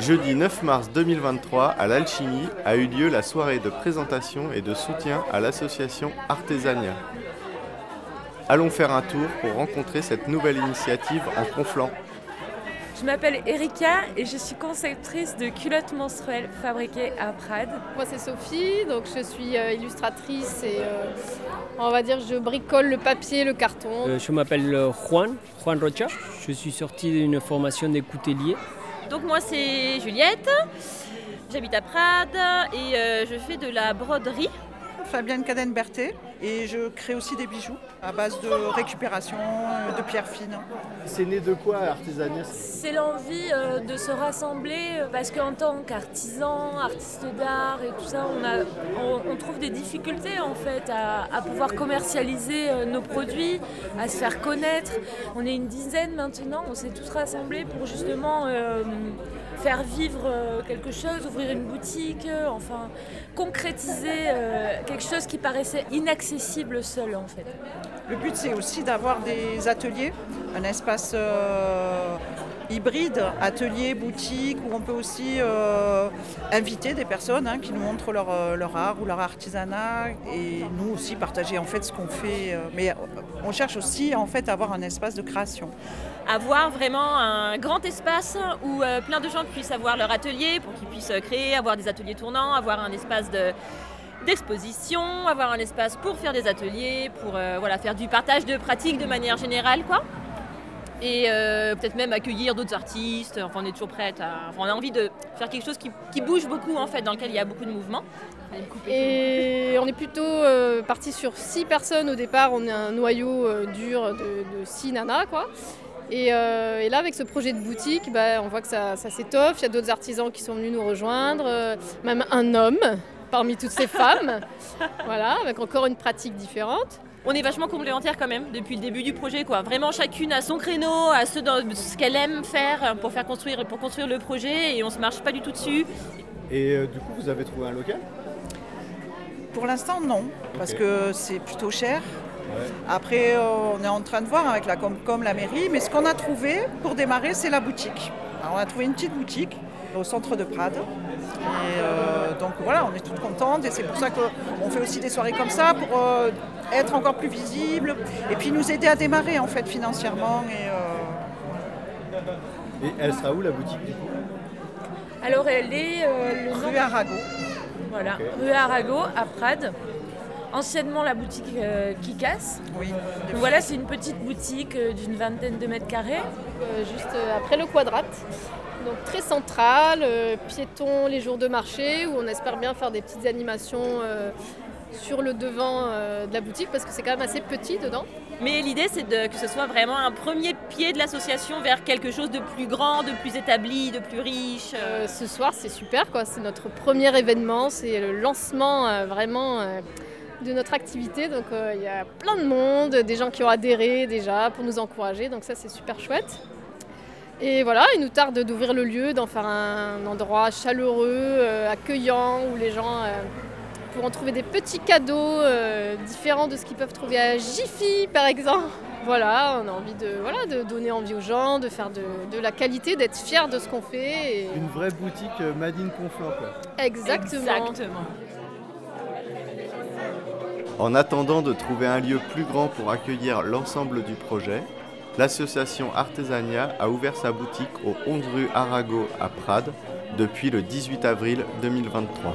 Jeudi 9 mars 2023, à l'Alchimie, a eu lieu la soirée de présentation et de soutien à l'association Artesania. Allons faire un tour pour rencontrer cette nouvelle initiative en Conflans. Je m'appelle Erika et je suis conceptrice de culottes menstruelles fabriquées à Prades. Moi c'est Sophie, donc je suis euh, illustratrice et euh, on va dire je bricole le papier, le carton. Euh, je m'appelle Juan, Juan Rocha. Je suis sorti d'une formation de coutelier donc moi c'est Juliette, j'habite à Prades et euh, je fais de la broderie. Fabienne Caden-Berthet et je crée aussi des bijoux à base de récupération euh, de pierres fines. C'est né de quoi Artisania C'est l'envie euh, de se rassembler parce qu'en tant qu'artisan, artiste d'art et tout ça, on, trouve des difficultés en fait à, pouvoir commercialiser nos produits, à se faire connaître. On est une dizaine maintenant, on s'est tous rassemblés pour justement faire vivre quelque chose, ouvrir une boutique, enfin concrétiser quelque chose qui paraissait inaccessible seul en fait. Le but c'est aussi d'avoir des ateliers, un espace euh, hybride, atelier, boutique, où on peut aussi euh, inviter des personnes hein, qui nous montrent leur, euh, leur, art ou leur artisanat et nous aussi partager en fait ce qu'on fait. mais on cherche aussi en fait à avoir un espace de création avoir vraiment un grand espace où plein de gens puissent avoir leur atelier pour qu'ils puissent créer, avoir des ateliers tournants, avoir un espace de, d'exposition, avoir un espace pour faire des ateliers, pour euh, voilà, faire du partage de pratiques de manière générale. quoi. Et euh, peut-être même accueillir d'autres artistes. Enfin, on est toujours prête à. on a envie de faire quelque chose qui, bouge beaucoup, en fait, dans lequel il y a beaucoup de mouvements. Et on est plutôt euh, parti sur six personnes au départ. On est un noyau dur de, six nanas, quoi. Et, là, avec ce projet de boutique, bah, on voit que ça, ça s'étoffe. Il y a d'autres artisans qui sont venus nous rejoindre, même un homme parmi toutes ces femmes. voilà, avec encore une pratique différente. On est vachement complémentaires quand même depuis le début du projet. Quoi. Vraiment chacune a son créneau, à ce, ce qu'elle aime faire pour faire construire, pour construire le projet et on se marche pas du tout dessus. Et euh, du coup, vous avez trouvé un local? Pour l'instant, non, parce que c'est plutôt cher. Après, euh, on est en train de voir avec la Comcom, la mairie, mais ce qu'on a trouvé pour démarrer, c'est la boutique. Alors, on a trouvé une petite boutique au centre de Prades. Et euh, donc voilà, on est toutes contentes et c'est pour ça qu'on fait aussi des soirées comme ça pour euh, être encore plus visible et puis nous aider à démarrer en fait financièrement. Et, euh, et elle sera où la boutique du coup? Alors elle est rue Arago. Voilà, rue Arago à Prades anciennement la boutique qui casse. Oui. voilà, c'est une petite boutique d'une vingtaine de mètres carrés. juste après le quadrate donc très central, euh, piéton les jours de marché, où on espère bien faire des petites animations euh, sur le devant euh, de la boutique parce que c'est quand même assez petit dedans. Mais l'idée c'est que ce soit vraiment un premier pied de l'association vers quelque chose de plus grand, de plus établi, de plus riche. ce soir c'est super quoi, c'est notre premier événement, c'est le lancement vraiment de notre activité. Donc il y a plein de monde, des gens qui ont adhéré déjà pour nous encourager, donc ça c'est super chouette. Et voilà, il nous tarde d'ouvrir le lieu, d'en faire un endroit chaleureux, euh, accueillant, où les gens euh, pourront trouver des petits cadeaux euh, différents de ce qu'ils peuvent trouver à Jiffy, par exemple. Voilà, on a envie de, voilà, de donner envie aux gens, de faire de, la qualité, d'être fier de ce qu'on fait. Une vraie boutique Made in Confort, quoi. Exactement. Exactement. En attendant de trouver un lieu plus grand pour accueillir l'ensemble du projet, l'association Artesania a ouvert sa boutique au 11 rue Arago à Prades depuis le 18 avril 2023.